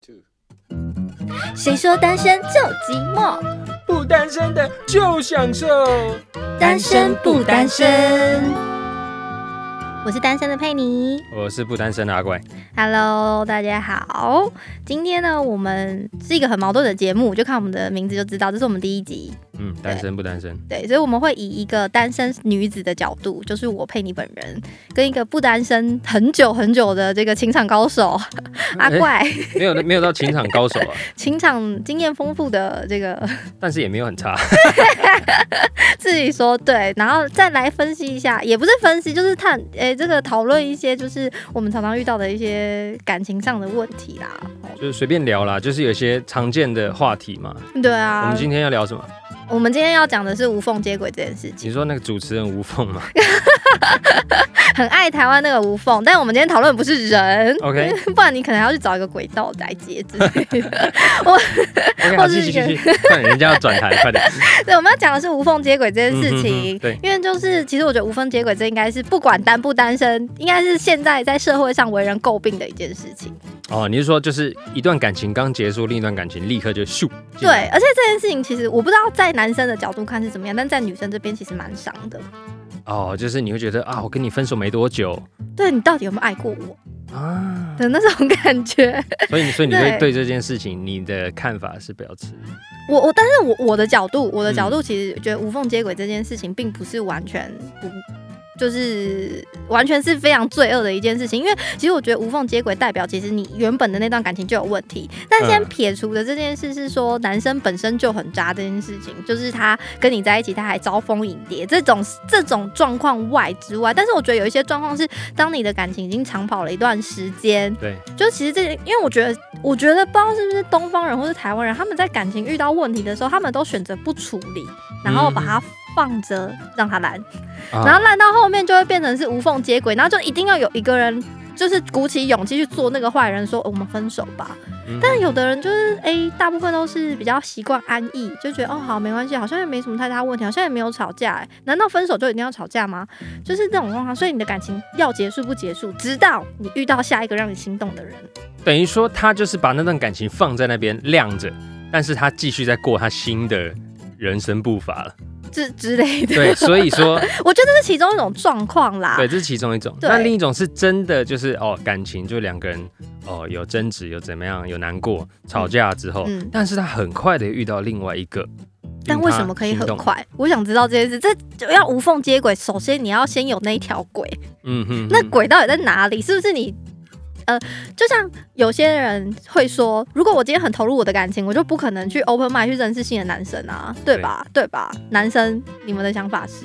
two。谁说单身就寂寞？不单身的就享受。单身不单身？我是单身的佩妮。我是不单身的阿怪。Hello，大家好。今天呢，我们是一个很矛盾的节目，就看我们的名字就知道，这是我们第一集。嗯，单身不单身？对，所以我们会以一个单身女子的角度，就是我配你本人，跟一个不单身很久很久的这个情场高手 阿怪，没有没有到情场高手啊，情场经验丰富的这个 但是也没有很差。自己说对，然后再来分析一下，也不是分析，就是探诶、这个讨论一些就是我们常常遇到的一些感情上的问题啦。就是随便聊啦，就是有些常见的话题嘛。对啊，我们今天要聊什么？我们今天要讲的是无缝接轨这件事情，你说那个主持人无缝吗 很爱台湾那个无缝，但我们今天讨论不是人。？OK 不然你可能要去找一个轨道来接之类的。OK，好，或是一个继续继续，快点，人家要转台，快点。对，我们要讲的是无缝接轨这件事情。嗯哼哼对因为就是，其实我觉得无缝接轨这应该是不管单不单身，应该是现在在社会上为人诟病的一件事情。哦，你是说就是一段感情刚结束，另一段感情立刻就咻？对，而且这件事情其实我不知道在男生的角度看是怎么样，但在女生这边其实蛮伤的。哦，就是你会觉得啊，我跟你分手没多久对你到底有没有爱过我啊，的那种感觉？所以所以你会对对这件事情你的看法是表示我我，但是我我的角度，我的角嗯度其实觉得无缝接轨这件事情并不是完全不。就是完全是非常罪恶的一件事情，因为其实我觉得无缝接轨代表其实你原本的那段感情就有问题，但先嗯。撇除的这件事是说男生本身就很渣这件事情，就是他跟你在一起他还招蜂引蝶这种这种状况外之外，但是我觉得有一些状况是当你的感情已经长跑了一段时间，对，就其实这，因为我觉得，我觉得不知道是不是东方人或是台湾人，他们在感情遇到问题的时候，他们都选择不处理，然后把它放着让它烂，啊然后烂到后面就会变成是无缝接轨，然后就一定要有一个人。就是鼓起勇气去做那个坏人，说、哦我们分手吧。嗯但有的人就是哎、大部分都是比较习惯安逸，就觉得哦好没关系，好像也没什么太大问题，好像也没有吵架、哎，难道分手就一定要吵架吗？就是这种状况，所以你的感情要结束不结束，直到你遇到下一个让你心动的人。等于说他就是把那段感情放在那边晾着，但是他继续在过他新的人生步伐了。之之类的。对，所以说，我觉得这是其中一种状况啦。对，这是其中一种。那另一种是真的，就是哦，感情就两个人哦有争执，有怎么样，有难过，吵架之后，嗯但是他很快的遇到另外一个，但为什么可以？很快？我想知道这件事。这就要无缝接轨，首先你要先有那一条轨，嗯哼那轨到底在哪里？是不是你？呃，就像有些人会说，如果我今天很投入我的感情，我就不可能去 open mind 去认识新的男生啊，对吧？对吧？男生，你们的想法是？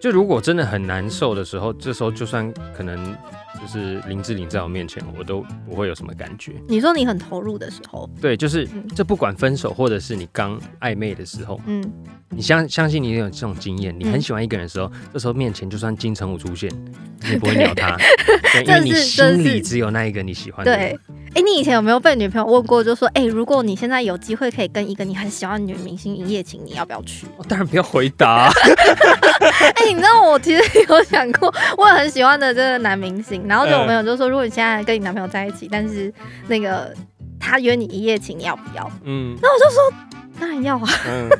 就如果真的很难受的时候，这时候就算可能就是林志玲在我面前，我都不会有什么感觉。你说你很投入的时候，对，就是嗯这不管分手或者是你刚暧昧的时候，嗯，你相相信你有这种经验，你嗯很喜欢一个人的时候，这时候面前就算金城武出现，你也不会鸟他，对，因为你心里只有那一个你喜欢的人对。。哎、你以前有没有被女朋友问过，就说，哎、如果你现在有机会可以跟一个你很喜欢的女明星一夜情，你要不要去？哦当然不要回答，哎、你知道我其实有想过，我很喜欢的这个男明星，然后就我嗯朋友就说，如果你现在跟你男朋友在一起，但是那个他约你一夜情，你要不要？嗯那我就说，当然要啊。嗯。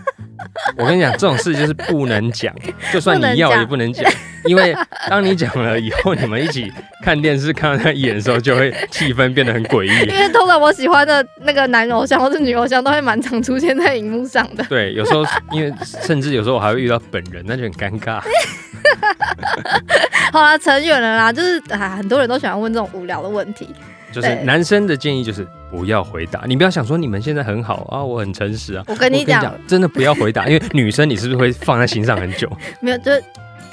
我跟你讲，这种事就是不能讲，就算你要也不能讲，因为当你讲了以后，你们一起看电视看到他演的时候，就会气氛变得很诡异因。为通常我喜欢的那个男偶像或是女偶像都会蛮常出现在荧幕上的。对，有时候因为甚至有时候我还会遇到本人，那就很尴尬。好啦，扯远了啦，就是啊，很多人都喜欢问这种无聊的问题。就是男生的建议就是不要回答，你不要想说你们现在很好啊，我很诚实啊。我跟你讲，真的不要回答，因为女生你是不是会放在心上很久？没有，就是。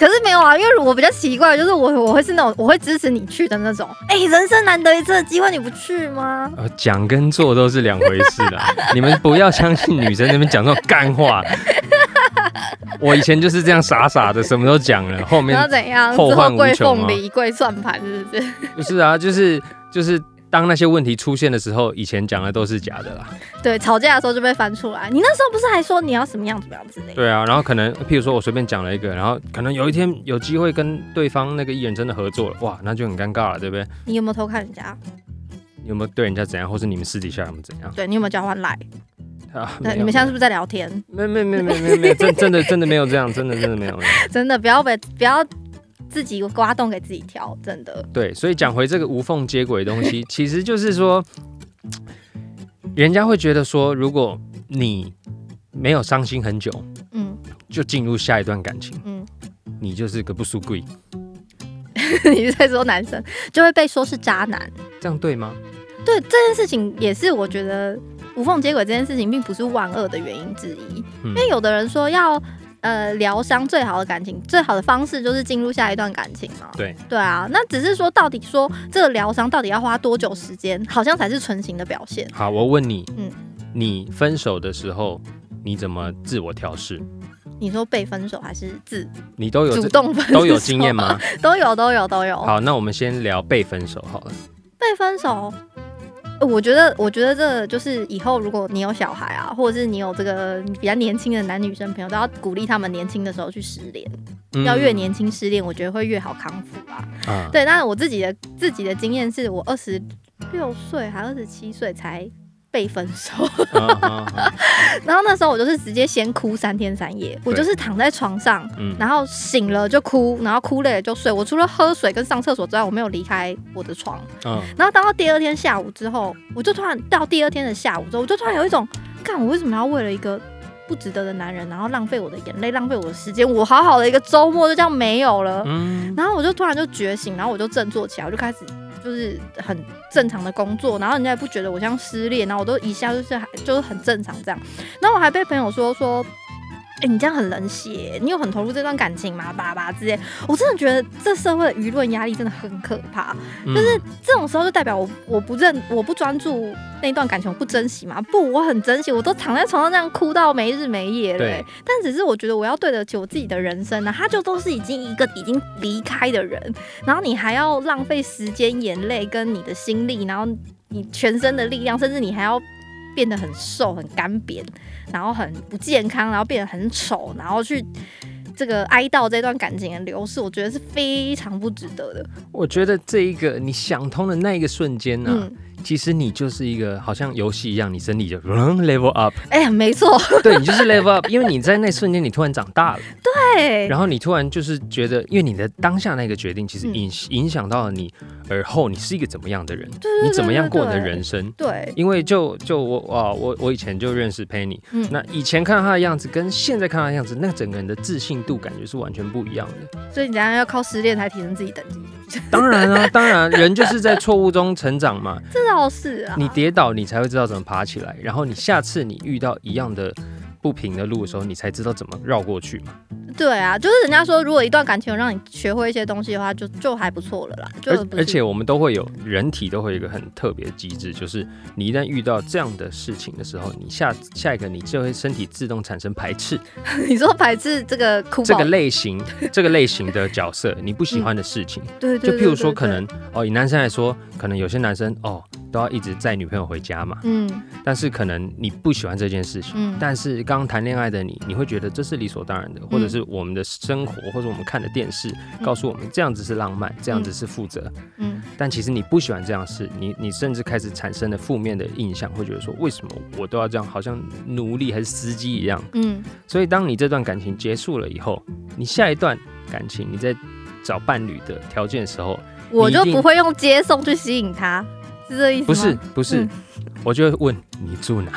可是没有啊，因为我比较奇怪，就是我我会是那种我会支持你去的那种。哎、人生难得一次的机会，你不去吗？呃，讲跟做都是两回事啦。你们不要相信女生那边讲这种干话。我以前就是这样傻傻的，什么都讲了，后面然后怎样？后患无穷啊凤梨、跪算盘，是不是？不是啊，就是就是当那些问题出现的时候，以前讲的都是假的啦。对，吵架的时候就被翻出来。你那时候不是还说你要什么样怎么样之类的？对啊，然后可能譬如说我随便讲了一个，然后可能有一天有机会跟对方那个艺人真的合作了，哇，那就很尴尬了，对不对？你有没有偷看人家？你有没有对人家怎样，或是你们私底下有没有怎样？对你有没有交换来？啊，对，你们现在是不是在聊天？没没有没有没有没有没有，真 真的真的没有这样，真的真的没有。真的不要被不要自己挖洞给自己跳，真的。对，所以讲回这个无缝接轨的东西，其实就是说，人家会觉得说，如果你没有伤心很久，嗯就进入下一段感情，嗯，你就是个不输贵，你是在说男生就会被说是渣男。这样对吗？对这件事情也是我觉得无缝接轨这件事情并不是万恶的原因之一，嗯因为有的人说要呃疗伤最好的感情，最好的方式就是进入下一段感情嘛。对对啊，那只是说到底说这个疗伤到底要花多久时间，好像才是纯情的表现。好，我问你，嗯你分手的时候你怎么自我调试？你说被分手还是自你都有主动分手？都有经验吗？都有都有都有。好，那我们先聊被分手好了。被分手，呃我觉得，我觉得这就是以后如果你有小孩啊，或者是你有这个比较年轻的男女生朋友，都要鼓励他们年轻的时候去失恋，嗯要越年轻失恋，我觉得会越好康复啊。啊，对，但是我自己的自己的经验是我二十六岁还二十七岁才。被分手，然后那时候我就是直接先哭三天三夜，我就是躺在床上，嗯然后醒了就哭，然后哭累了就睡。我除了喝水跟上厕所之外，我没有离开我的床。嗯，然后当到第二天下午之后，我就突然到第二天的下午之后，我就突然有一种，看我为什么要为了一个不值得的男人，然后浪费我的眼泪，浪费我的时间，我好好的一个周末就这样没有了。嗯，然后我就突然就觉醒，然后我就振作起来，我就开始就是很正常的工作，然后人家也不觉得我像失恋，然后我都一下就是就是很正常这样。然后我还被朋友说说。哎、你这样很冷血，你有很投入这段感情吗？叭叭之类，我真的觉得这社会的舆论压力真的很可怕。就是这种时候就代表我我不认我不专注那段感情，我不珍惜嘛？不，我很珍惜，我都躺在床上这样哭到没日没夜了、对欸。但只是我觉得我要对得起我自己的人生呢、他就都是已经一个已经离开的人，然后你还要浪费时间、眼泪跟你的心力，然后你全身的力量，甚至你还要变得很瘦、很干瘪，然后很不健康，然后变得很丑，然后去。这个哀悼这段感情的流逝，我觉得是非常不值得的。我觉得这一个你想通的那一个瞬间呢、嗯，其实你就是一个好像游戏一样，你身体就 level up，哎呀，没错，对你就是 level up，因为你在那瞬间你突然长大了，对，然后你突然就是觉得，因为你的当下那个决定，其实嗯。影影响到了你而后你是一个怎么样的人，你怎么样过你的人生。对，因为就就我啊，我我以前就认识 Penny，、嗯。那以前看到他的样子跟现在看到他的样子，那整个人的自信度感觉是完全不一样的。所以你等下要靠失恋才提升自己等级，当然啊，当然人就是在错误中成长嘛，这倒是啊。你跌倒，你才会知道怎么爬起来，然后你下次你遇到一样的不平的路的时候，你才知道怎么绕过去嘛。对啊，就是人家说，如果一段感情有让你学会一些东西的话，就就还不错了啦。就而而且我们都会有人体都会有一个很特别的机制，就是你一旦遇到这样的事情的时候，你下下一个你就会身体自动产生排斥 你说排斥这个哭这个类型这个类型的角色，你不喜欢的事情。对对对就譬如说，可能哦，以男生来说，可能有些男生哦都要一直载女朋友回家嘛，嗯但是可能你不喜欢这件事情。嗯，但是刚谈恋爱的你，你会觉得这是理所当然的，或者是我们的生活，或者我们看的电视告诉我们这样子是浪漫，这样子是负责。嗯但其实你不喜欢这样的事，你你甚至开始产生了负面的印象，会觉得说为什么我都要这样，好像奴隶还是司机一样。嗯所以当你这段感情结束了以后，你下一段感情你在找伴侣的条件的时候，我就不会用接送去吸引他，是这意思吗？不是不是，嗯我就会问你住哪？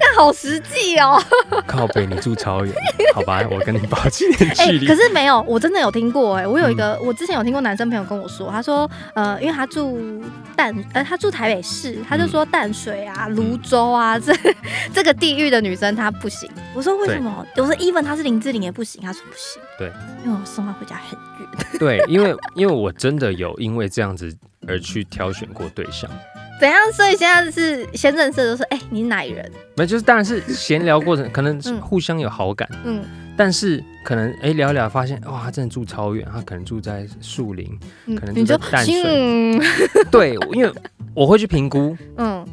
那 好实际哦。靠北，你住超远，好吧，我跟你保持点哎、距离。可是没有，我真的有听过哎、我有一嗯个，我之前有听过男生朋友跟我说，他说，呃，因为他住淡，呃，他住台北市，他就说淡水啊、泸州啊，这这个地域的女生她不行。我说为什么？我说 even 她是林志玲也不行，他说不行，对，因为我送她回家很远。对，因为因为我真的有因为这样子而去挑选过对象，怎样？所以现在是先认识的就是，哎、你哪人？没就是当然是闲聊过程，可能是嗯互相有好感，嗯但是可能哎、聊一聊发现哇，他真的住超远，他可能住在树林，嗯可能住在淡水嗯 对，因为我会去评估，嗯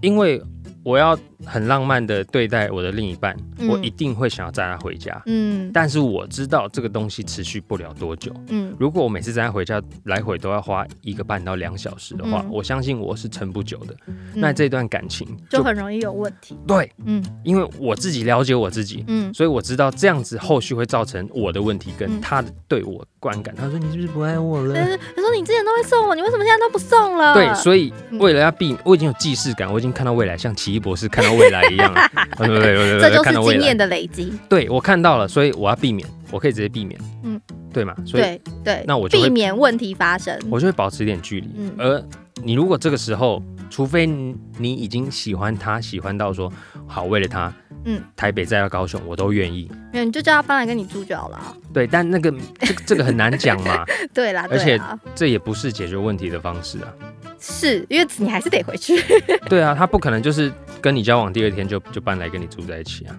因为我要很浪漫的对待我的另一半，嗯我一定会想要载他回家。嗯但是我知道这个东西持续不了多久。嗯如果我每次载他回家来回都要花一个半到两小时的话，嗯我相信我是撑不久的。嗯那这段感情就很容易有问题。对，嗯因为我自己了解我自己，嗯所以我知道这样子后续会造成我的问题跟嗯他的对我观感。他说你是不是不爱我了？他说你之前都会送我，你为什么现在都不送了？对，所以嗯为了要避，我已经有既视感，我已经看到未来，像奇异博士看到未来一样了。对对对这就是经验。的累积。对我看到了，所以我要避免，我可以直接避免。嗯嗯，对嘛？所以对对，那我就避免问题发生。我就会保持一点距离。嗯而你如果这个时候，除非你你已经喜欢他，喜欢到说好为了他，嗯嗯，台北再到高雄我都愿意。没有，你就叫他搬来跟你住就好了啊。对，但那个这这个很难讲嘛，对啦，而且，这也不是解决问题的方式啊。是因为你还是得回去。对啊，他不可能就是跟你交往第二天就就搬来跟你住在一起啊。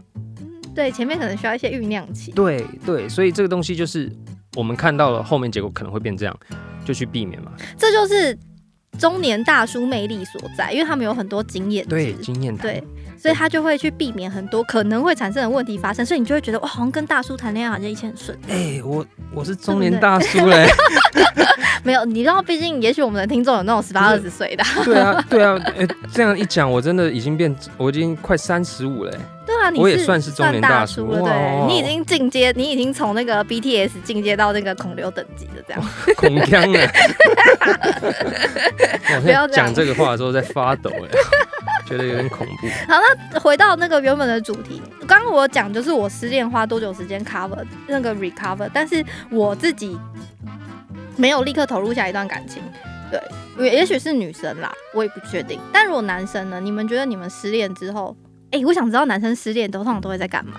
对，前面可能需要一些酝酿期。对对，所以这个东西就是我们看到了后面结果可能会变这样，就去避免嘛。这就是中年大叔魅力所在，因为他们有很多经验值。对，经验。对，所以他就会去避免很多可能会产生的问题发生，所以你就会觉得哇，好像跟大叔谈恋爱好像一切很顺。哎、我我是中年大叔嘞。没有，你知道，毕竟也许我们的听众有那种十八二十岁的，对啊，对啊，哎、这样一讲，我真的已经变，我已经快三十五了、哎对啊，你我也算是中年大大叔了，哇对，你已经进阶，你已经从那个 BTS 进阶到那个孔刘等级的这样。恐僵了。不要讲这个话的时候在发抖、哎，觉得有点恐怖。好，那回到那个原本的主题，刚刚我讲就是我失恋花多久时间 cover 那个 recover，但是我自己没有立刻投入下一段感情。对，也也许是女生啦，我也不确定。但如果男生呢？你们觉得你们失恋之后，哎、我想知道男生失恋都通常都会在干嘛？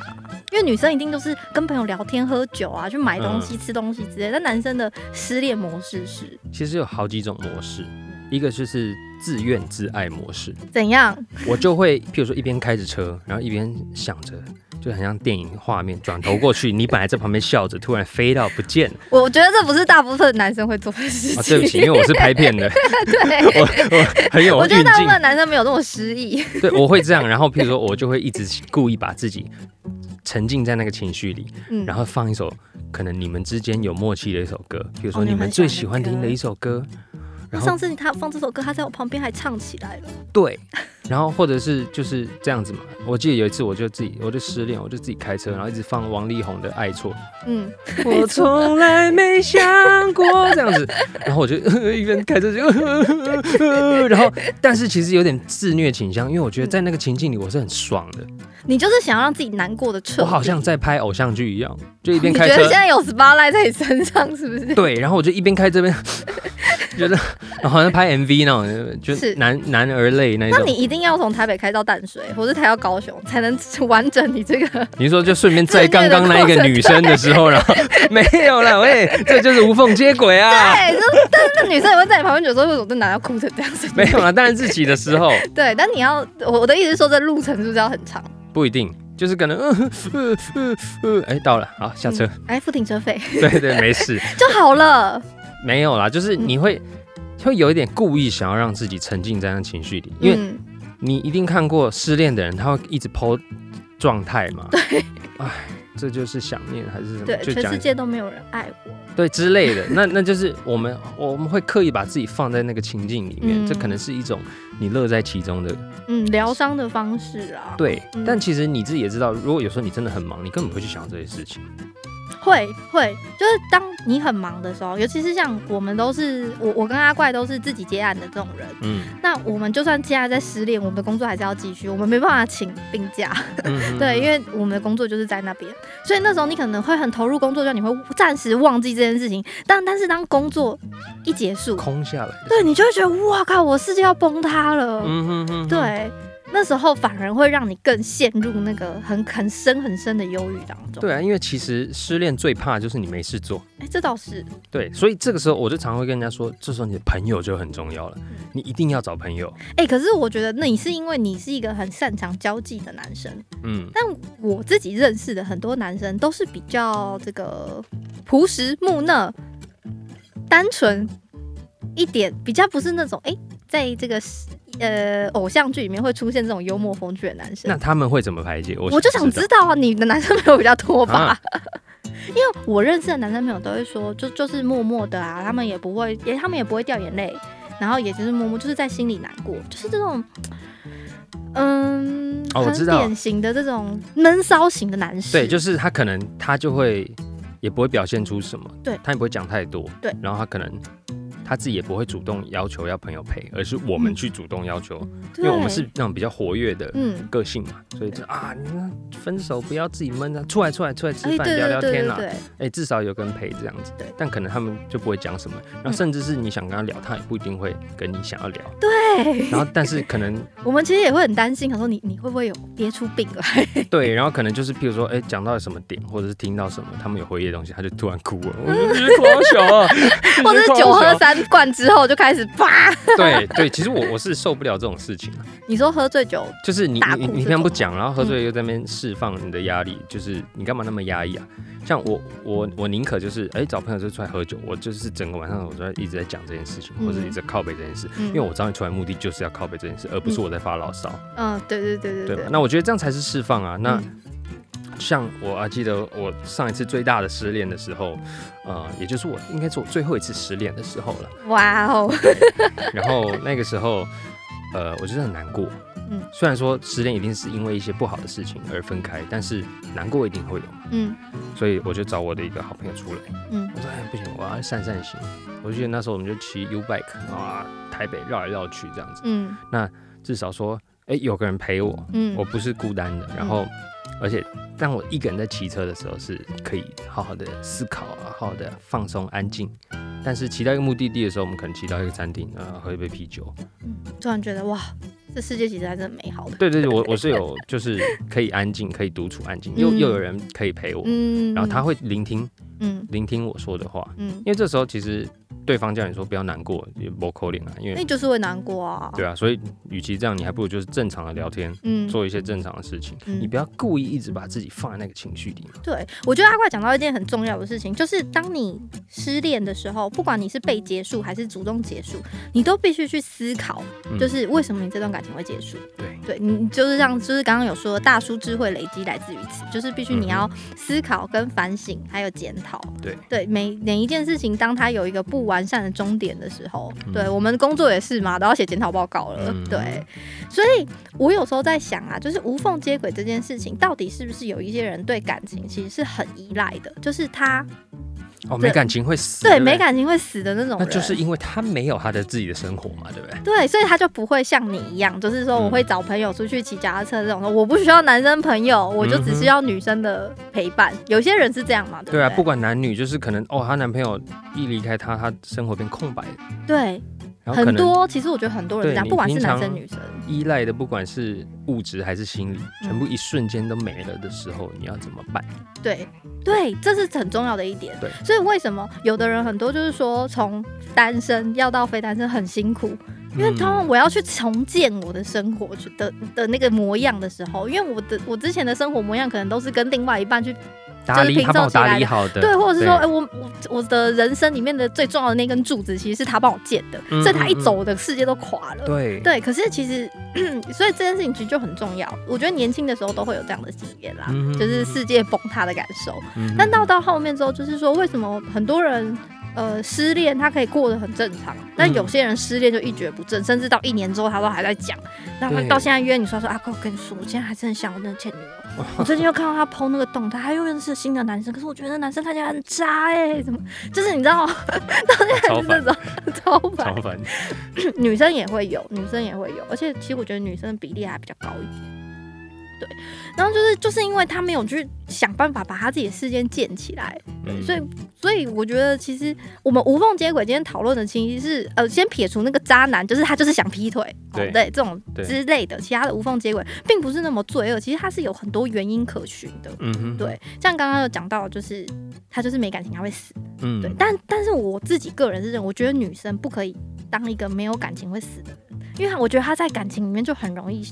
因为女生一定都是跟朋友聊天、喝酒啊，去买东西、吃东西之类的。但男生的失恋模式是其实有好几种模式，一个就是自怨自艾模式，怎样？我就会，譬如说一边开着车，然后一边想着，就很像电影画面，转头过去，你本来在旁边笑着，突然飞到不见了。我觉得这不是大部分男生会做的事情。啊，对不起，因为我是拍片的，对，我我很有我觉得大部分，男生没有那么失忆。对，我会这样。然后譬如说，我就会一直故意把自己沉浸在那个情绪里，嗯，然后放一首可能你们之间有默契的一首歌，比如说你们最喜欢听的一首歌，上次他放这首歌，他在我旁边还唱起来了。对，然后或者是就是这样子嘛。我记得有一次，我就自己我就失恋，我就自己开车，然后一直放王力宏的《爱错》。嗯，我从来没想过这样子，然后我就 一边开车就，然后但是其实有点自虐倾向，因为我觉得在那个情境里我是很爽的，你就是想要让自己难过的彻底。我好像在拍偶像剧一样，就一边开车觉得现在有 spotlight 在你身上，是不是？对，然后我就一边开这边觉得，好像拍 MV 那种，就是男男儿泪那一种。那你一定要从台北开到淡水，或是开到高雄，才能完整你这个。你说就顺便在刚刚那一个女生的时候，然后没有了，喂，这就是无缝接轨啊！对，就但是那女生也会在你旁边有时候，为什么这男的要哭成这样子？没有了，当然自己的时候 对，但你要我我的意思是说，这路程是不是要很长？不一定，就是可能，嗯嗯嗯嗯，哎，到了，好下车。哎，付停车费对对，没事，就好了。没有啦，就是你会。会有一点故意想要让自己沉浸在那情绪里，因为嗯你一定看过失恋的人，他会一直 PO 状态嘛。对，哎，这就是想念还是什么？对，全世界都没有人爱我。对之类的。那那就是我们我们会刻意把自己放在那个情境里面，嗯这可能是一种你乐在其中的嗯，疗伤的方式啊。对。嗯但其实你自己也知道，如果有时候你真的很忙，你根本不会去想这些事情。会会，就是当你很忙的时候，尤其是像我们都是我我跟阿怪都是自己接案的这种人，嗯，那我们就算现在在失恋，我们的工作还是要继续，我们没办法请病假，嗯 对，因为我们的工作就是在那边，所以那时候你可能会很投入工作，就你会暂时忘记这件事情，但但是当工作一结束，空下来。对你就会觉得哇靠，我世界要崩塌了，嗯哼哼，对。那时候反而会让你更陷入那个很很深很深的忧郁当中。对啊，因为其实失恋最怕就是你没事做。哎，这倒是，对，所以这个时候我就常会跟人家说，这时候你的朋友就很重要了，你一定要找朋友。哎、可是我觉得那你是因为你是一个很擅长交际的男生，嗯，但我自己认识的很多男生都是比较这个朴实木讷、单纯一点，比较不是那种哎、在这个呃偶像剧里面会出现这种幽默风趣的男生那。他们会怎么排解？我我就想知知道啊，你的男生朋友比较多吧？啊 因为我认识的男生朋友都会说，就就是默默的啊，他们也不会，也他们也不会掉眼泪，然后也就是默默，就是在心里难过，就是这种，嗯，我知道典型的这种闷骚型的男士。对，就是他可能他就会也不会表现出什么，对他也不会讲太多，对然后他可能他自己也不会主动要求要朋友陪，而是我们嗯。去主动要求，对，因为我们是那种比较活跃的嗯，个性嘛，所以就啊，你们分手不要自己闷啊，出来出来出来吃哎，饭、对聊聊天啦，对对对。哎、至少有个人陪这样子，对。但可能他们就不会讲什么，然后嗯。甚至是你想跟他聊，他也不一定会跟你想要聊，对，然后但是可能 我们其实也会很担心，想说你你会不会有憋出病来？对，然后可能就是譬如说，哎、讲到什么点，或者是听到什么他们有回忆的东西，他就突然哭了，我说你是狂小啊，或者酒喝三罐之后就开始啪？对对，其实我我是受不了这种事情啊，你说喝醉酒，就是你你你平常不讲，然后喝醉又在那边释放你的压力，就是你干嘛那么压抑啊？像我我我宁可就是哎、找朋友就出来喝酒，我就是整个晚上我都在一直在讲这件事情，或者嗯一直在靠背这件事，嗯因为我找你出来目的就是要靠背这件事，而不是我在发牢骚，嗯，对对对对？那我觉得这样才是释放啊。那嗯像我还记得我上一次最大的失恋的时候，呃，也就是我应该是我最后一次失恋的时候了。哇哦，然后那个时候，呃，我觉得很难过。嗯虽然说失恋一定是因为一些不好的事情而分开，但是难过一定会有嘛。嗯所以我就找我的一个好朋友出来，嗯我说：“哎，不行，我要散散心。”我就记得那时候我们就骑 U bike 啊，台北绕来绕去这样子，嗯那至少说，哎，有个人陪我，嗯，我不是孤单的。然后，而且当我一个人在骑车的时候，是可以好好的思考啊，好好的放松、安静。但是骑到一个目的地的时候，我们可能骑到一个餐厅，啊，喝一杯啤酒。突然觉得哇，这世界其实还是很美好的。对对对，我我是有就是可以安静，可以独处安静，又嗯又有人可以陪我，嗯，然后他会聆听嗯。聆听我说的话，嗯，因为这时候其实对方叫你说不要难过，也不扣脸啊，因为那就是会难过啊。对啊，所以与其这样，你还不如就是正常的聊天，嗯，做一些正常的事情，嗯。你不要故意一直把自己放在那个情绪里嘛。对，我觉得阿怪讲到一件很重要的事情，就是当你失恋的时候，不管你是被结束还是主动结束，你都必须去思考，嗯。就是为什么你这段感情会结束。对，对你就是让，就是刚刚有说，大叔智慧累积来自于此，就是必须你要思考跟反省，还有检讨。对。对，每每一件事情，当它有一个不完善的终点的时候，嗯。对我们工作也是嘛，都要写检讨报告了。嗯。对，所以我有时候在想啊，就是无缝接轨这件事情，到底是不是有一些人对感情其实是很依赖的，就是他哦，没感情会死，对没感情会死的那种人，那就是因为他没有他的自己的生活嘛，对不对？对，所以他就不会像你一样，就是说我会找朋友出去骑脚踏车这种，我不需要男生朋友，我就只需要女生的陪伴。有些人是这样嘛，对不对啊，不管男女，就是可能哦，她男朋友一离开她，她生活变空白，对，很多其实我觉得很多人这样，不管是男生女生，依赖的，不管是物质还是心理，嗯全部一瞬间都没了的时候，你要怎么办？对对，这是很重要的一点。对所以为什么有的人很多就是说从单身要到非单身很辛苦，因为嗯通常我要去重建我的生活的的那个模样的时候，因为我的我之前的生活模样可能都是跟另外一半去打理，就是他帮我打拼凑起来的理好的，对，或者是说，哎、对我我我的人生里面的最重要的那根柱子，其实是他帮我建的，嗯所以他一走，我的世界都垮了。对对，可是其实，所以这件事情其实就很重要。我觉得年轻的时候都会有这样的经验啦，就是世界崩塌的感受。嗯但到到后面之后，就是说，为什么很多人呃失恋，他可以过得很正常，但嗯有些人失恋就一蹶不振，甚至到一年之后他都还在讲。然后对到现在约你说说啊，哥，我跟你说，我今天还是很想我那个前女友。我最近又看到他 PO 那个动态，他又认识新的男生，可是我觉得那男生看起来很渣哎、怎么？就是你知道，到现在还是那种 超烦超。烦，女生也会有，女生也会有，而且其实我觉得女生的比例还比较高一点。对，然后就是就是因为他没有去想办法把他自己的事件建起来，嗯所以所以我觉得其实我们无缝接轨今天讨论的其实是呃，先撇除那个渣男，就是他就是想劈腿，哦对对这种之类的，其他的无缝接轨并不是那么罪恶，其实他是有很多原因可循的。嗯哼，对，像刚刚有讲到，就是他就是没感情，他会死。嗯对，但但是我自己个人是认为，我觉得女生不可以当一个没有感情会死的人，因为我觉得她在感情里面就很容易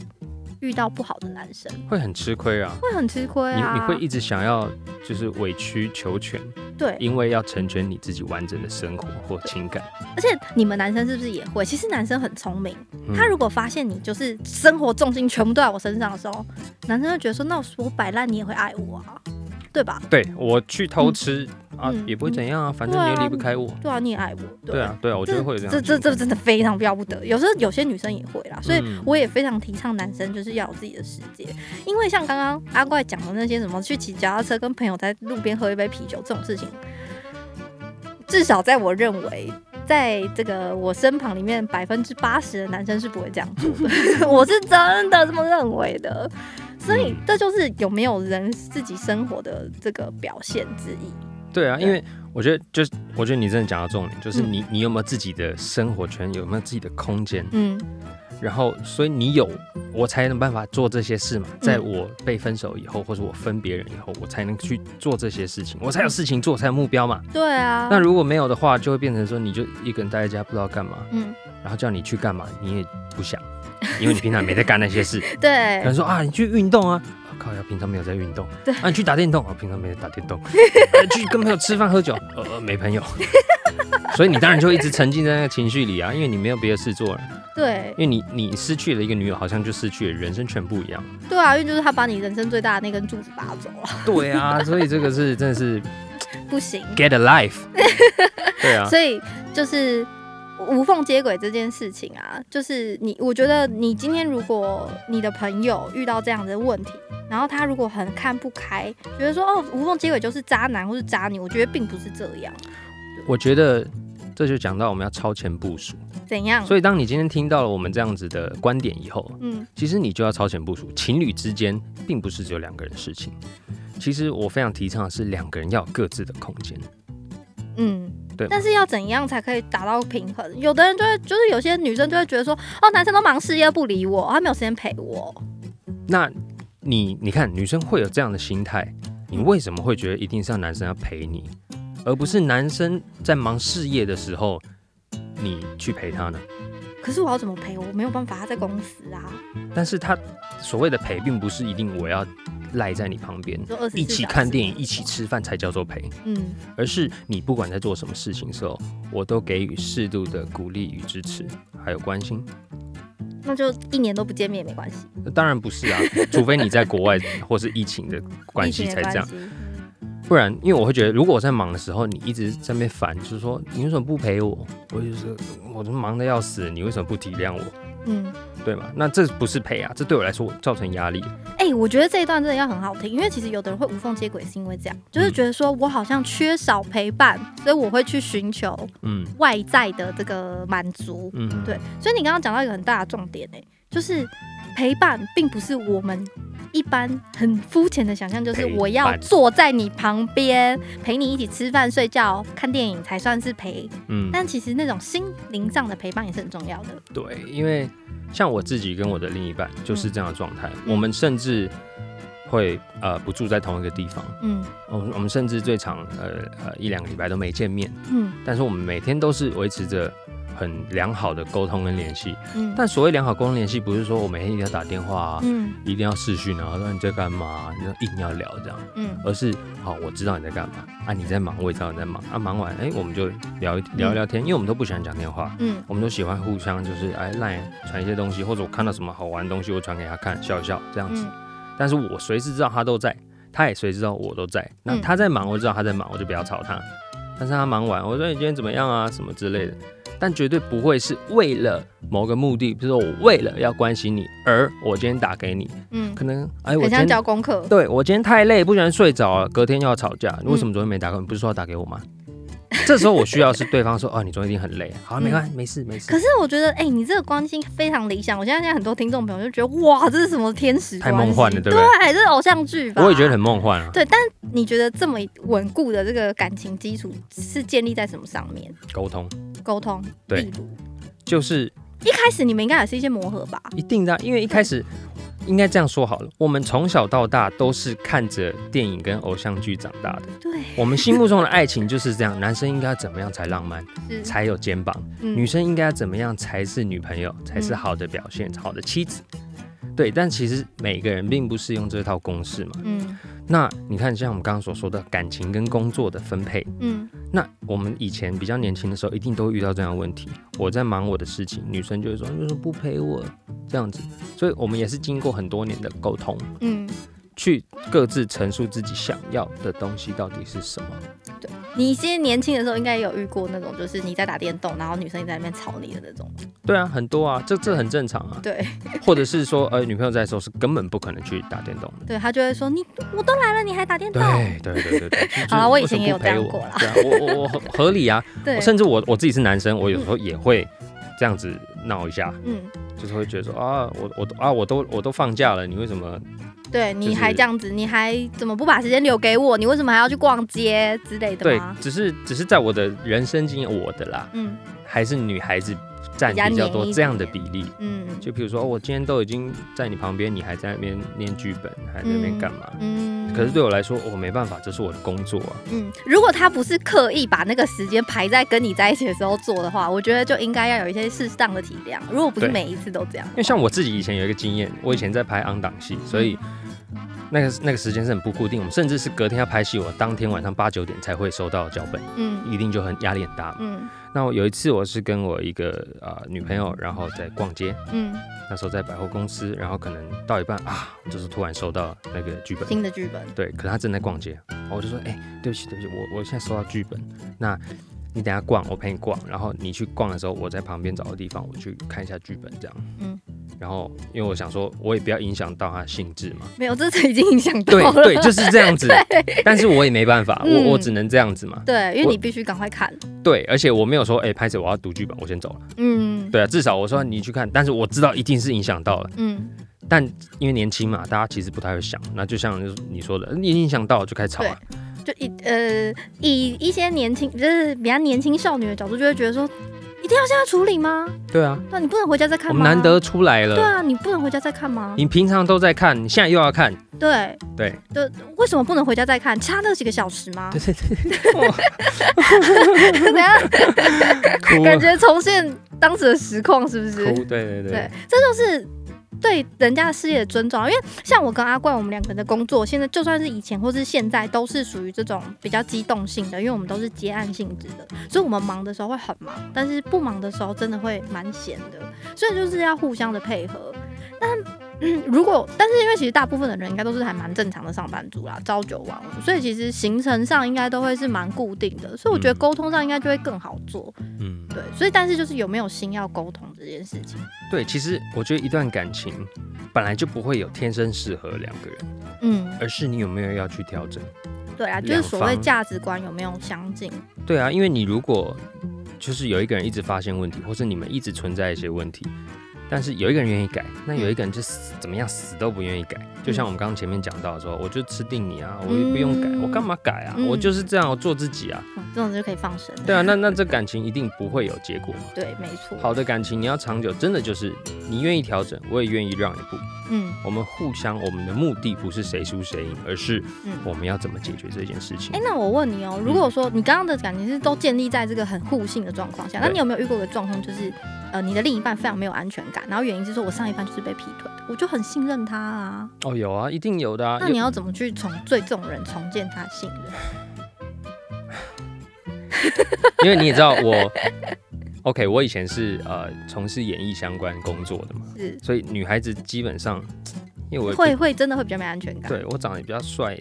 遇到不好的男生，会很吃亏啊。会很吃亏啊。你你会一直想要就是委曲求全，对，因为要成全你自己完整的生活或情感。而且你们男生是不是也会？其实男生很聪明，嗯他如果发现你就是生活重心全部都在我身上的时候，男生会觉得说，那我摆烂你也会爱我啊，对吧？对我去偷吃、啊嗯也不会怎样啊，反正你也离不开我。对啊，你也爱我，对啊，对啊，我觉得会有这样这。这这真的非常要不得。有时候有些女生也会啦，所以嗯我也非常提倡男生就是要有自己的世界。因为像刚刚阿怪讲的那些什么去骑脚踏车、跟朋友在路边喝一杯啤酒这种事情，至少在我认为，在这个我身旁里面，百分之八十的男生是不会这样做的。我是真的这么认为的。所以嗯这就是有没有人自己生活的这个表现之一。对啊，因为我觉得就是，我觉得你真的讲到重点，就是嗯你你有没有自己的生活圈，有没有自己的空间，嗯然后所以你有，我才能办法做这些事嘛。嗯在我被分手以后，或者我分别人以后，我才能去做这些事情，我才有事情做，才有目标嘛。对啊。那如果没有的话，就会变成说你就一个人待在家不知道干嘛，嗯，然后叫你去干嘛你也不想，因为你平常没在干那些事。对可能说啊，你去运动啊，啊靠呀，平常没有在运动。对啊，你去打电动啊，平常没有打电动。啊 去跟朋友吃饭喝酒，呃，呃没朋友。所以你当然就一直沉浸在那个情绪里啊，因为你没有别的事做了，对因为你你失去了一个女友，好像就失去了人生全部一样。对啊，因为就是他把你人生最大的那根柱子拔走了，对啊，所以这个是真的是 不行。get a life。对啊，所以就是无缝接轨这件事情啊，就是你，我觉得你今天如果你的朋友遇到这样的问题，然后他如果很看不开，觉得说哦无缝接轨就是渣男或是渣女，我觉得并不是这样。我觉得这就讲到我们要超前部署。怎样？所以当你今天听到了我们这样子的观点以后，嗯其实你就要超前部署。情侣之间并不是只有两个人的事情，其实我非常提倡的是两个人要有各自的空间。嗯。对但是要怎样才可以达到平衡？有的人就会，就是有些女生就会觉得说，哦，男生都忙事业不理我，他没有时间陪我。那你你看，女生会有这样的心态，你为什么会觉得一定是要男生要陪你，而不是男生在忙事业的时候你去陪他呢？可是我要怎么陪？我没有办法，他在公司啊，但是他所谓的陪，并不是一定我要赖在你旁边。一起看电影、一起吃饭才叫做陪，嗯，而是你不管在做什么事情的时候，我都给予适度的鼓励与支持，还有关心。那就一年都不见面也没关系，当然不是啊，除非你在国外或是疫情的关系才这样。不然，因为我会觉得，如果我在忙的时候，你一直在那边烦，就是说你为什么不陪我？我就是我都忙得要死，你为什么不体谅我？嗯，对嘛？那这不是陪啊，这对我来说造成压力。哎、我觉得这一段真的要很好听，因为其实有的人会无缝接轨，是因为这样，就是觉得说我好像缺少陪伴，所以我会去寻求嗯外在的这个满足。嗯，对，所以你刚刚讲到一个很大的重点、哎，就是陪伴并不是我们一般很肤浅的想象，就是我要坐在你旁边陪你一起吃饭、睡觉、看电影才算是陪。嗯，但其实那种心灵上的陪伴也是很重要的。对，因为像我自己跟我的另一半就是这样的状态，嗯。我们甚至会呃不住在同一个地方，嗯。我们我们甚至最长呃呃一两个礼拜都没见面，嗯。但是我们每天都是维持着很良好的沟通跟联系。嗯。但所谓良好沟通联系，不是说我每天一定要打电话啊，嗯。一定要视讯啊，说你在干嘛，你就硬要聊这样，嗯。而是好，我知道你在干嘛。啊，你在忙，我也知道你在忙。啊，忙完哎、我们就聊一聊一聊天，因为我们都不喜欢讲电话，嗯。我们都喜欢互相就是哎赖传一些东西，或者我看到什么好玩的东西，我传给他看，笑一笑这样子。嗯。但是我随时知道他都在，他也随时知道我都在。那嗯。他在忙，我知道他在忙，我就不要吵他。但是他忙完，我说你今天怎么样啊，什么之类的。但绝对不会是为了某个目的，比如说我为了要关心你，而我今天打给你，嗯，可能哎我今天交功课。对我今天太累，不喜欢睡着了，隔天又要吵架。你为什么昨天没打给我？你不是说要打给我吗？这时候我需要是对方说，哦，你昨天一定很累，好，没关系，没事没事可。是我觉得，哎、你这个关心非常理想。我现在现在很多听众朋友就觉得，哇，这是什么天使太梦幻了对不对对？这是偶像剧吧？我也觉得很梦幻啊，对。但你觉得这么稳固的这个感情基础是建立在什么上面？沟通沟通，对就是一开始你们应该也是一些磨合吧？一定的啊，因为一开始应该这样说好了，我们从小到大都是看着电影跟偶像剧长大的，对，我们心目中的爱情就是这样，男生应该要怎么样才浪漫，才有肩膀，嗯。女生应该要怎么样才是女朋友，才是嗯。好的表现，好的妻子。对，但其实每个人并不适用这套公式嘛。嗯那你看，像我们刚刚所说的感情跟工作的分配，嗯那我们以前比较年轻的时候，一定都会遇到这样的问题。我在忙我的事情，女生就会说：“你为什么不陪我？”这样子，所以我们也是经过很多年的沟通，嗯，去各自陈述自己想要的东西到底是什么。对你现在年轻的时候应该有遇过那种，就是你在打电动，然后女生也在那边吵你的那种。对啊，很多啊，这这很正常啊。对或者是说，呃，女朋友在的时候是根本不可能去打电动的。对，他就会说你我都来了，你还打电动？对对对对对。好啦我以前也有这样过啦对啊，我我我合合理啊。对，甚至我我自己是男生，我有时候也会这样子闹一下，嗯，就是会觉得说啊，我我都啊我都我都放假了，你为什么？对，你还这样子，你还怎么不把时间留给我？你为什么还要去逛街之类的对？，只是只是在我的人生经验，我的啦，嗯还是女孩子占比较多这样的比例。嗯就比如说，哦我今天都已经在你旁边，你还在那边念剧本，还在那边干嘛？嗯可是对我来说，我没办法，这是我的工作啊。嗯，如果他不是刻意把那个时间排在跟你在一起的时候做的话，我觉得就应该要有一些适当的体谅。如果不是每一次都这样，因为像我自己以前有一个经验，我以前在拍昂档戏，所以那个那个时间是很不固定，我们甚至是隔天要拍戏，我当天晚上八九点才会收到脚本，嗯。一定就很压力很大嘛。嗯。那我有一次我是跟我一个啊、呃女朋友，然后在逛街，嗯，那时候在百货公司，然后可能到一半啊，就是突然收到那个剧本，新的剧本，对，可是她正在逛街，我就说，哎、对不起，对不起，我我现在收到剧本，那你等下逛，我陪你逛，然后你去逛的时候，我在旁边找个地方，我去看一下剧本，这样，嗯。嗯，然后因为我想说，我也不要影响到他的兴致嘛，没有，这次已经影响到了。对对，就是这样子，但是我也没办法，嗯。我我只能这样子嘛，对，因为你必须赶快看。对，而且我没有说，哎、拍子我要读剧本，我先走了，嗯。对啊，至少我说你去看，但是我知道一定是影响到了，嗯，但因为年轻嘛，大家其实不太会想，那就像你说的，你影响到了就开始吵啊，就以呃以一些年轻就是比较年轻少女的角度，就会觉得说，一定要现在处理吗？对啊，那你不能回家再看吗？我们难得出来了。对啊，你不能回家再看吗？你平常都在看，你现在又要看，对对对，为什么不能回家再看？差那几个小时吗？对对对，哇怎样？哭感觉重现当时的实况，是不是？对对对，这就是对人家的事业的尊重。因为像我跟阿怪，我们两个人的工作，现在就算是以前或是现在，都是属于这种比较机动性的，因为我们都是接案性质的，所以我们忙的时候会很忙，但是不忙的时候真的会蛮闲的，所以就是要互相的配合。但嗯，如果但是因为其实大部分的人应该都是还蛮正常的上班族啦，朝九晚五，所以其实行程上应该都会是蛮固定的，所以我觉得嗯沟通上应该就会更好做。嗯，对，所以但是就是有没有心要沟通这件事情。对，其实我觉得一段感情本来就不会有天生适合两个人，嗯，而是你有没有要去调整。对啊，就是所谓价值观有没有相近。对啊，因为你如果就是有一个人一直发现问题，或是你们一直存在一些问题，但是有一个人愿意改，那有一个人就死怎么样死都不愿意改。就像我们刚刚前面讲到的说，我就吃定你啊，我也不用改，嗯我干嘛改啊？嗯我就是这样，我做自己啊。嗯，这种就可以放生。对啊，那那这感情一定不会有结果嘛。对，没错。好的感情你要长久，真的就是你愿意调整，我也愿意让一步。嗯，我们互相，我们的目的不是谁输谁赢，而是嗯我们要怎么解决这件事情哎、。那我问你哦，如果说你刚刚的感情是都建立在这个很互信的状况下，那你有没有遇过个状况，就是呃，你的另一半非常没有安全感，然后原因是说我上一班就是被劈腿的，我就很信任他啊，哦，有啊，一定有的啊。那你要怎么去重对这种人重建他的信任？因为你也知道我，OK，我以前是呃从事演艺相关工作的嘛，是所以女孩子基本上，因为我会会真的会比较没安全感。对我长得也比较帅，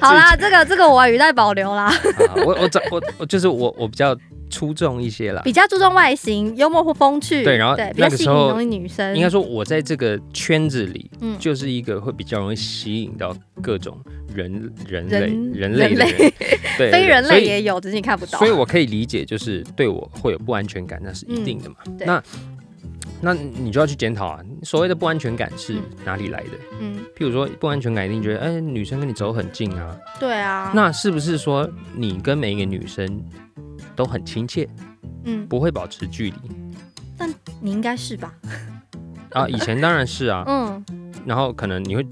好啦，这个这个我语带保留啦，啊、我我长我我就是我我比较出众一些啦。比较注重外形、幽默或风趣，对然后对比较吸引那个时候容易女生，应该说我在这个圈子里，嗯。就是一个会比较容易吸引到各种人人类人人类的人。类非人类也有，只是你看不到所以。我可以理解，就是对我会有不安全感，那是一定的嘛。对。那那你就要去检讨啊，所谓的不安全感是嗯。哪里来的？嗯，譬如说不安全感，一定觉得哎、女生跟你走很近啊，对啊，那是不是说你跟每一个女生都很亲切，嗯，不会保持距离但你应该是吧？啊？以前当然是啊，嗯然后可能你会。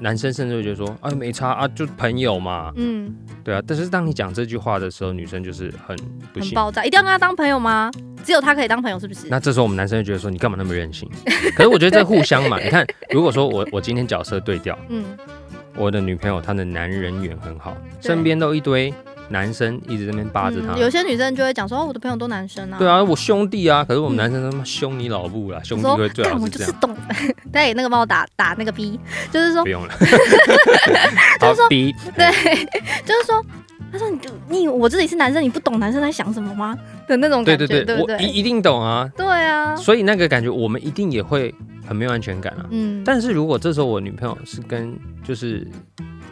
男生甚至会觉得说，哎，没差啊，就朋友嘛，嗯，对啊。但是当你讲这句话的时候，女生就是很不行，很爆炸，一定要跟他当朋友吗？只有他可以当朋友，是不是？那这时候我们男生就觉得说你干嘛那么任性？可是我觉得这互相嘛，你看，如果说我我今天角色对调，嗯，我的女朋友她的男人缘很好，对身边都一堆男生一直在那边扒着她。嗯有些女生就会讲说，哦，我的朋友都男生啊。对啊，我兄弟啊，可是我们嗯男生他妈凶你老母啦，兄弟说会最好是这样。我就是懂，对，那个帮我打打那个 B，就是说不，用了，就是说 B，，对，就是说，他说你你我自己是男生，你不懂男生在想什么吗？的那种感觉，对对对，对对？我一一定懂啊，对啊，所以那个感觉我们一定也会很没有安全感啊。嗯，但是如果这时候我女朋友是跟就是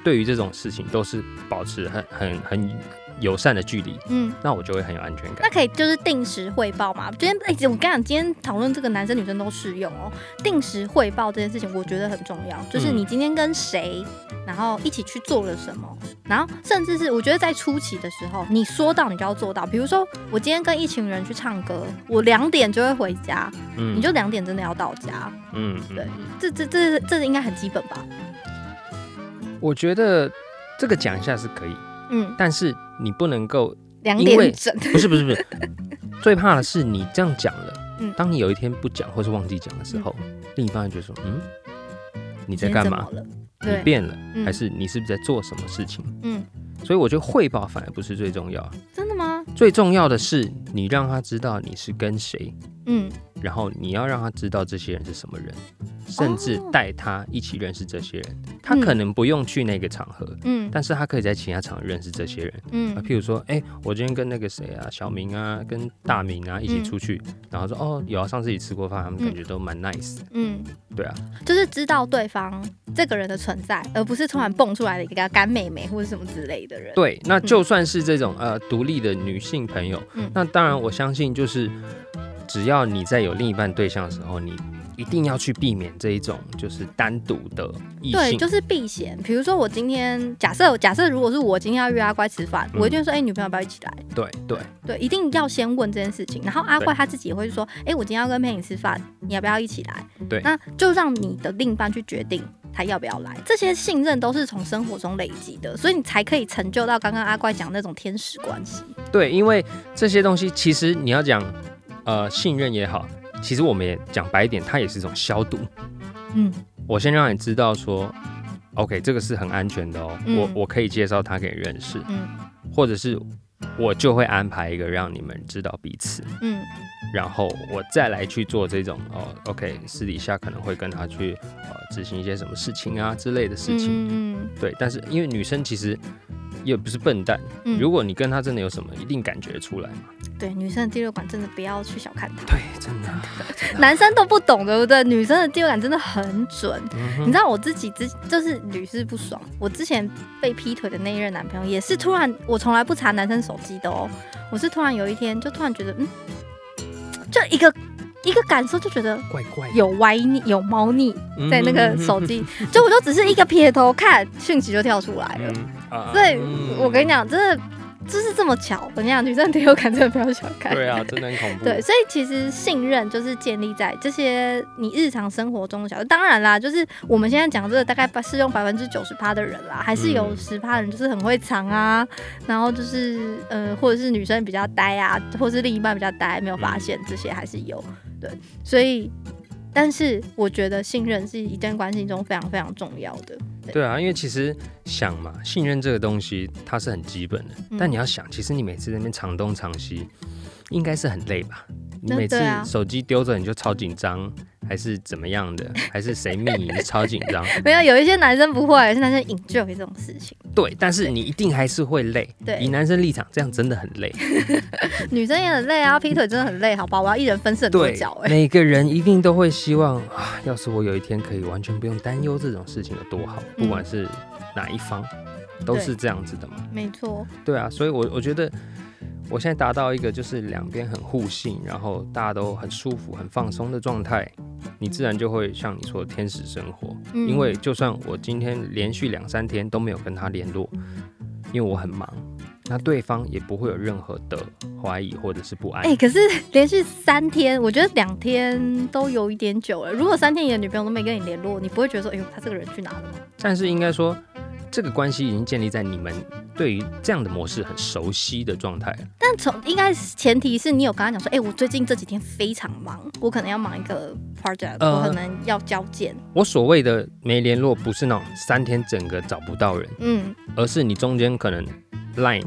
对于这种事情都是保持很很很友善的距离，嗯，那我就会很有安全感。那可以就是定时汇报嘛。今天哎、我跟你讲，今天讨论这个男生女生都适用哦。定时汇报这件事情，我觉得很重要，就是嗯你今天跟谁，然后一起去做了什么，然后甚至是我觉得在初期的时候，你说到你就要做到。比如说我今天跟一群人去唱歌，我两点就会回家，嗯你就两点真的要到家。嗯，嗯对，这这这这应该很基本吧？我觉得这个讲一下是可以，嗯，但是你不能够，两因为点整。不是不是不是，最怕的是你这样讲了，嗯。当你有一天不讲或是忘记讲的时候，另一方就觉得说，嗯，你在干嘛？你变了，嗯。还是你是不是在做什么事情？嗯，所以我觉得汇报反而不是最重要，真的吗？最重要的是你让他知道你是跟谁，嗯，然后你要让他知道这些人是什么人，甚至哦带他一起认识这些人。他嗯可能不用去那个场合，嗯。但是他可以在其他场合认识这些人。嗯。啊，嗯譬如说，哎、我今天跟那个谁啊，小明啊，跟大明啊一起嗯出去，然后说，哦，有啊，上次一起吃过饭，他们感觉都蛮 nice。嗯，对啊，就是知道对方这个人的存在，而不是突然蹦出来的一个干妹妹或者什么之类的人。对，那就算是这种呃独立的女性朋友，嗯。那当然我相信就是，只要你在有另一半对象的时候，你一定要去避免这一种就是单独的异对，就是避嫌。比如说我今天假设假设如果是我今天要约阿怪吃饭，嗯我一定会说，哎、女朋友要不要一起来？对对对，一定要先问这件事情。然后阿对怪他自己也会说，哎、我今天要跟佩妮吃饭，你要不要一起来？对那就让你的另一半去决定他要不要来。这些信任都是从生活中累积的，所以你才可以成就到刚刚阿怪讲那种天使关系。对，因为这些东西其实你要讲呃信任也好，其实我们也讲白一点，它也是一种消毒。嗯。我先让你知道说，OK，这个是很安全的哦，嗯。我我可以介绍他给你认识，嗯。或者是我就会安排一个让你们知道彼此，嗯。然后我再来去做这种哦，OK，私底下可能会跟他去呃执行一些什么事情啊之类的事情，嗯嗯。对，但是因为女生其实也不是笨蛋，嗯如果你跟他真的有什么，一定感觉出来嘛，对，女生的第六感真的不要去小看他。对，真的，男生都不懂，对不对？女生的第六感真的很准。嗯你知道我自己之就是屡试不爽。我之前被劈腿的那一任男朋友，也是突然，我从来不查男生手机的哦。我是突然有一天就突然觉得，嗯，就一个一个感受，就觉得怪怪有歪腻、有猫腻嗯在那个手机，就我就只是一个撇头看，讯息就跳出来了。所以嗯我跟你讲，真的就是这么巧。我跟你讲，女生的第六感真的不要小看。对啊，真的很恐怖。对，所以其实信任就是建立在这些你日常生活中的小。当然啦，就是我们现在讲这个大概适用百分之九十趴的人啦，还是有嗯十趴人就是很会藏啊，然后就是呃，或者是女生比较呆啊，或是另一半比较呆没有发现，这些还是有。对，所以但是我觉得信任是一段关系中非常非常重要的。对啊，因为其实想嘛，信任这个东西它是很基本的，嗯但你要想，其实你每次在那边藏东藏西，应该是很累吧？你每次手机丢着你就超紧张，还是怎么样的？还是谁密你你超紧张？没有，有一些男生不会，有些男生 enjoy 这种事情，对，但是你一定还是会累。对以男生立场，这样真的很累。女生也很累啊，劈腿真的很累，好吧？我要一人分饰很多对角、，哎，每个人一定都会希望啊，要是我有一天可以完全不用担忧这种事情有多好，嗯不管是哪一方，都是这样子的嘛。没错，对啊，所以我我觉得我现在达到一个就是两边很互信，然后大家都很舒服、很放松的状态，你自然就会像你说的天使生活。嗯因为就算我今天连续两三天都没有跟他联络，因为我很忙，那对方也不会有任何的怀疑或者是不安。哎、可是连续三天，我觉得两天都有一点久了。如果三天你的女朋友都没跟你联络，你不会觉得说，哎呦，他这个人去哪了吗？但是应该说，这个关系已经建立在你们对于这样的模式很熟悉的状态。但从应该前提是你有跟他讲说，哎、我最近这几天非常忙，我可能要忙一个 project，、呃我可能要交件，我所谓的没联络，不是那种三天整个找不到人，嗯，而是你中间可能 Line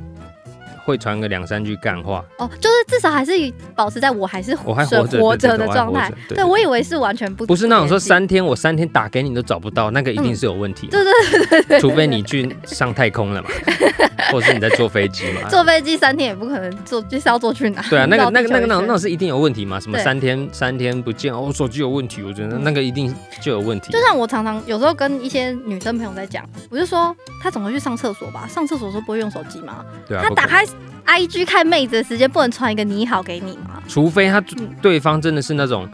会传个两三句干话，哦，就是至少还是保持在我还是我还活着的状态。对对我以为是完全不不是那种说三天我三天打给你都找不到，那个一定是有问题。对对对对除非你去上太空了嘛，或者是你在坐飞机嘛。坐飞机三天也不可能坐，就是要坐去哪？对啊，那个那个那个那那种是一定有问题嘛？什么三天三天不见，哦，我手机有问题，我觉得嗯那个一定就有问题。就像我常常有时候跟一些女生朋友在讲，我就说她总会去上厕所吧，上厕所的时候不会用手机吗？对啊，她打开 IG 看妹子的时间，不能传一个你好给你吗？除非他嗯对方真的是那种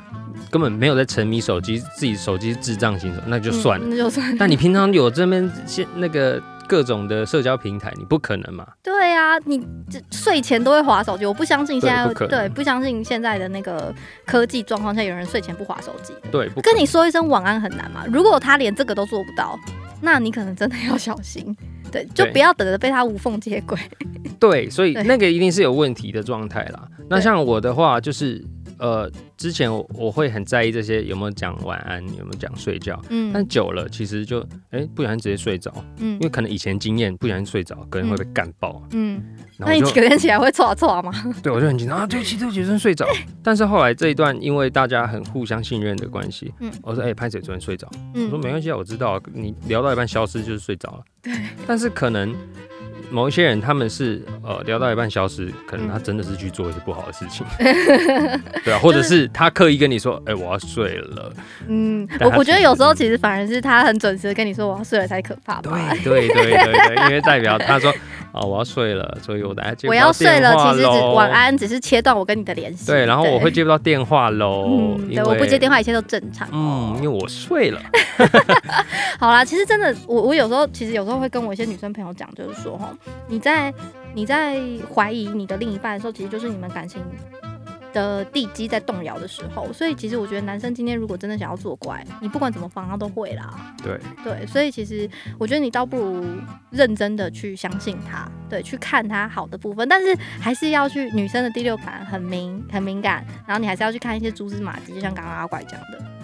根本没有在沉迷手机，自己手机智障型手，那就算了。嗯那就算了。但你平常有这边现那个各种的社交平台，你不可能嘛？对啊，你这睡前都会划手机，我不相信现在对不相信现在的那个科技状况下有人睡前不划手机。对，不跟你说一声晚安很难嘛？如果他连这个都做不到，那你可能真的要小心。对，就不要等着被他无缝接轨。对，所以那个一定是有问题的状态啦。那像我的话，就是呃，之前我我会很在意这些有没有讲晚安，有没有讲睡觉。嗯但嗯久了，其实就哎、不小心直接睡着，嗯因为可能以前经验不小心睡着，可能会被干爆，嗯，那你隔天起来会错错吗？对我就很紧张啊，对不起对不起，真睡着。但是后来这一段，因为大家很互相信任的关系，嗯我说哎，潘、姐昨天睡着，我说嗯，没关系啊，我知道啊，你聊到一半消失就是睡着了。对，但是可能某一些人他们是呃聊到一半消失，可能嗯他真的是去做一些不好的事情，对啊，或者是他刻意跟你说，哎、我要睡了，嗯，我我觉得有时候其实反而是他很准时的跟你说我要睡了才可怕吧。对对对对对，因为代表他说啊我要睡了，所以我等下接我要睡了，其实只晚。安，只是切断我跟你的联系。对，然后我会接不到电话喽，嗯，对，我不接电话，一切都正常。嗯，因为我睡了。好啦，其实真的，我我有时候其实有时候会跟我一些女生朋友讲，就是说哈，你在你在怀疑你的另一半的时候，其实就是你们感情的地基在动摇的时候。所以其实我觉得男生今天如果真的想要作怪，你不管怎么防他都会啦。对，对，所以其实我觉得你倒不如认真的去相信他，对，去看他好的部分，但是还是要去女生的第六感很敏很敏感，然后你还是要去看一些蛛丝马迹，就像刚刚阿怪讲的。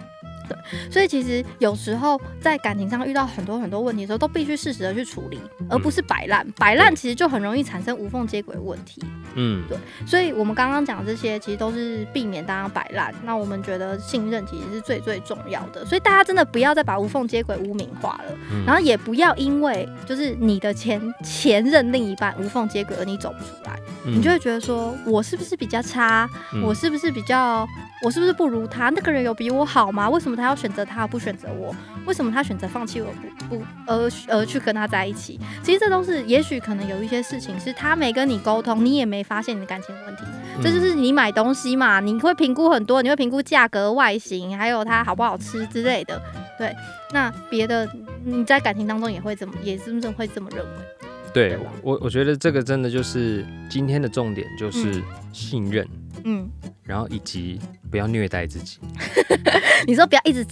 对，所以其实有时候在感情上遇到很多很多问题的时候，都必须适时的去处理，而不是摆烂。摆烂其实就很容易产生无缝接轨问题。嗯，对所以我们刚刚讲这些，其实都是避免大家摆烂。那我们觉得信任其实是最最重要的，所以大家真的不要再把无缝接轨污名化了，嗯然后也不要因为就是你的前前任另一半无缝接轨而你走不出来，你就会觉得说我是不是比较差，嗯我是不是比较，我是不是不如他？那个人有比我好吗？为什么他要选择他不选择我？为什么他选择放弃我不不而而去跟他在一起？其实这都是，也许可能有一些事情是他没跟你沟通，你也没发现你的感情问题。嗯这就是你买东西嘛，你会评估很多，你会评估价格、外形，还有它好不好吃之类的。对，那别的你在感情当中也会这么，也真正会这么认为。对我我觉得这个真的就是今天的重点，就是信任，嗯，然后以及不要虐待自己。你说不要一直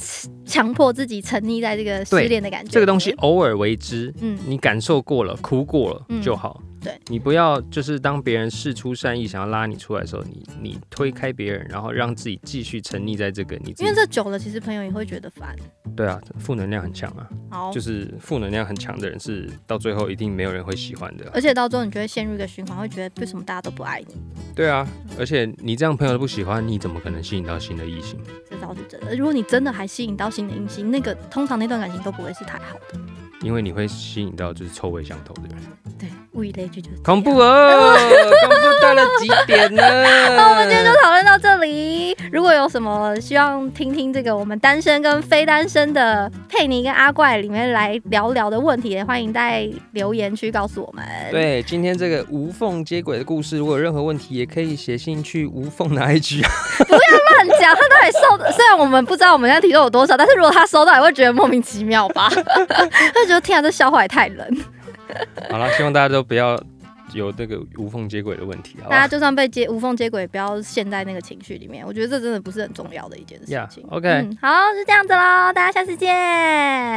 强迫自己沉溺在这个失恋的感觉。这个东西，偶尔为之，嗯你感受过了，哭过了嗯就好。对你不要就是当别人事出善意想要拉你出来的时候，你你推开别人，然后让自己继续沉溺在这个你因为这久了，其实朋友也会觉得烦。对啊，负能量很强啊，好，就是负能量很强的人是到最后一定没有人会喜欢的。而且到最后你就会陷入一个循环，会觉得为什么大家都不爱你？对啊，而且你这样朋友都不喜欢，你怎么可能吸引到新的异性？这倒是真的。如果你真的还吸引到新的异性，那个通常那段感情都不会是太好的。因为你会吸引到就是臭味相投的人。对，物以类聚就是恐怖哦，恐怖到了极点呢。那我们今天就讨论到这里。如果有什么希望听听这个我们单身跟非单身的佩妮跟阿怪里面来聊聊的问题，也欢迎在留言区告诉我们。，对，今天这个无缝接轨的故事，如果有任何问题，也可以写信去无缝的 IG 不要。乱讲，他到底收的？虽然我们不知道我们现在体重有多少，但是如果他收到，也会觉得莫名其妙吧？会觉得天啊，这笑话也太冷。好了，希望大家都不要有这个无缝接轨的问题，好大家就算被接无缝接轨，不要陷在那个情绪里面。我觉得这真的不是很重要的一件事情。嗯，好，就这样子喽，大家下次见，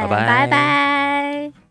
拜拜拜拜